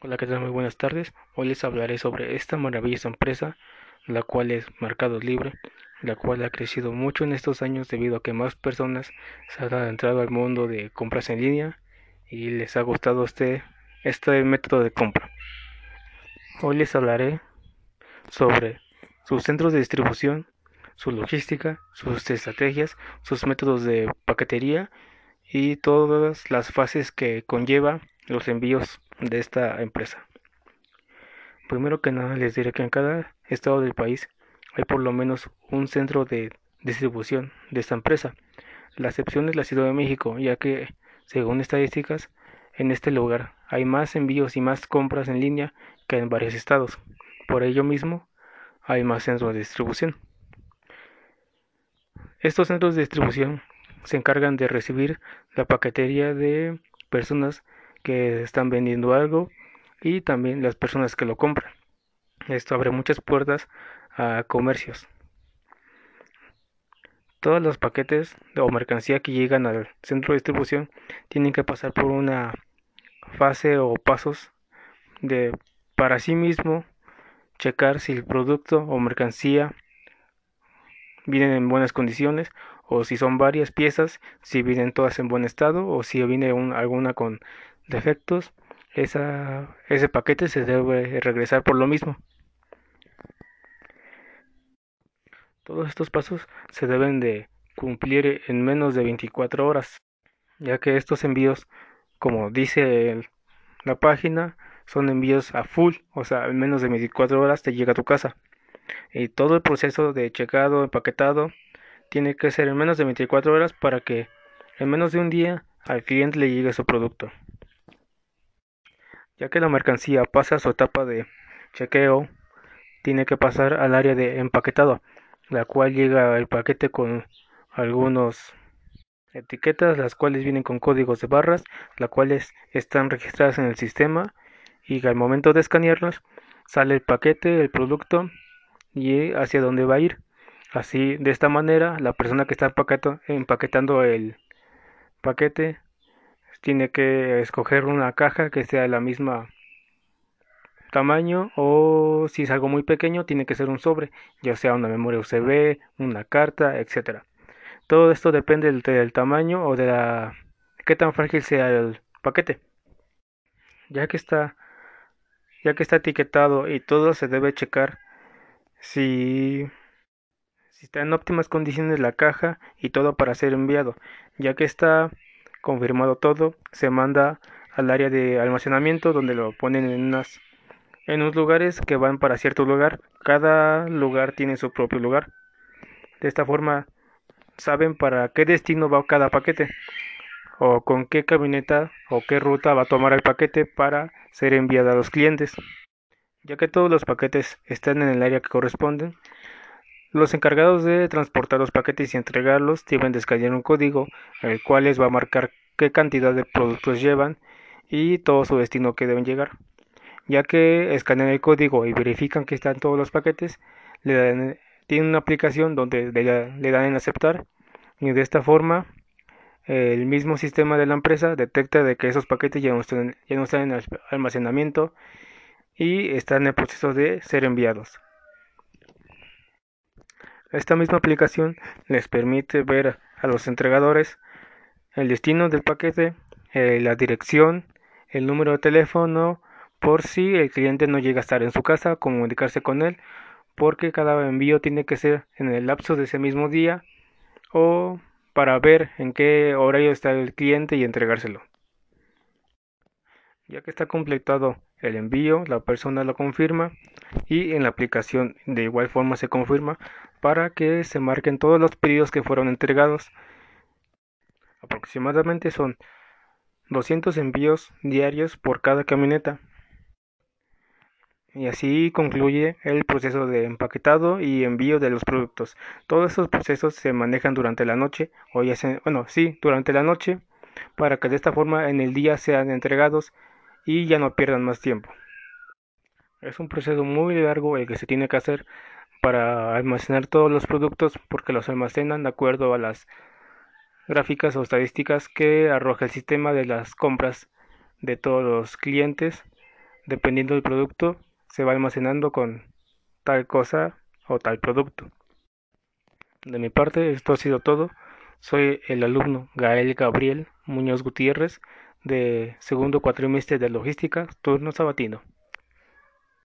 Hola, ¿qué tal? Muy buenas tardes. Hoy les hablaré sobre esta maravillosa empresa, la cual es Mercado Libre, la cual ha crecido mucho en estos años debido a que más personas se han adentrado al mundo de compras en línea y les ha gustado este, este método de compra. Hoy les hablaré sobre sus centros de distribución, su logística, sus estrategias, sus métodos de paquetería y todas las fases que conlleva los envíos de esta empresa. Primero que nada les diré que en cada estado del país hay por lo menos un centro de distribución de esta empresa. La excepción es la Ciudad de México, ya que, según estadísticas, en este lugar hay más envíos y más compras en línea que en varios estados. Por ello mismo, hay más centros de distribución. Estos centros de distribución se encargan de recibir la paquetería de personas que están vendiendo algo y también las personas que lo compran. Esto abre muchas puertas a comercios. Todos los paquetes o mercancía que llegan al centro de distribución tienen que pasar por una fase o pasos de para sí mismo checar si el producto o mercancía vienen en buenas condiciones o si son varias piezas, si vienen todas en buen estado o si viene alguna con defectos, ese paquete se debe regresar por lo mismo. Todos estos pasos se deben de cumplir en menos de 24 horas, ya que estos envíos, como dice la página, son envíos a full, o sea, en menos de 24 horas te llega a tu casa. Y todo el proceso de checado, empaquetado, tiene que ser en menos de 24 horas para que en menos de un día al cliente le llegue su producto ya que la mercancía pasa su etapa de chequeo, tiene que pasar al área de empaquetado, la cual llega el paquete con algunos etiquetas, las cuales vienen con códigos de barras, las cuales están registradas en el sistema y al momento de escanearlas sale el paquete, el producto y hacia dónde va a ir. Así, de esta manera, la persona que está empaquetando el paquete tiene que escoger una caja que sea de la misma tamaño o si es algo muy pequeño tiene que ser un sobre, ya sea una memoria USB, una carta, etcétera. Todo esto depende del, tamaño o de la qué tan frágil sea el paquete. Ya que está ya que está etiquetado y todo se debe checar si si está en óptimas condiciones la caja y todo para ser enviado, ya que está confirmado todo, se manda al área de almacenamiento donde lo ponen en unas en unos lugares que van para cierto lugar. Cada lugar tiene su propio lugar. De esta forma saben para qué destino va cada paquete o con qué camioneta o qué ruta va a tomar el paquete para ser enviado a los clientes. Ya que todos los paquetes están en el área que corresponden, los encargados de transportar los paquetes y entregarlos deben descargar un código, el cual les va a marcar qué cantidad de productos llevan y todo su destino que deben llegar. Ya que escanean el código y verifican que están todos los paquetes, tienen una aplicación donde le, dan en aceptar y de esta forma el mismo sistema de la empresa detecta de que esos paquetes ya no están, ya no están en almacenamiento y están en el proceso de ser enviados. Esta misma aplicación les permite ver a los entregadores el destino del paquete, eh, la dirección, el número de teléfono, por si el cliente no llega a estar en su casa, comunicarse con él, porque cada envío tiene que ser en el lapso de ese mismo día o para ver en qué horario está el cliente y entregárselo. Ya que está completado el envío, la persona lo confirma y en la aplicación de igual forma se confirma para que se marquen todos los pedidos que fueron entregados. Aproximadamente son 200 envíos diarios por cada camioneta. Y así concluye el proceso de empaquetado y envío de los productos. Todos esos procesos se manejan durante la noche, o ya se, bueno, sí, durante la noche, para que de esta forma en el día sean entregados y ya no pierdan más tiempo. Es un proceso muy largo el que se tiene que hacer para almacenar todos los productos porque los almacenan de acuerdo a las gráficas o estadísticas que arroja el sistema de las compras de todos los clientes dependiendo del producto, se va almacenando con tal cosa o tal producto. De mi parte, esto ha sido todo. Soy el alumno Gael Gabriel Muñoz Gutiérrez de segundo cuatrimestre de logística, turno sabatino.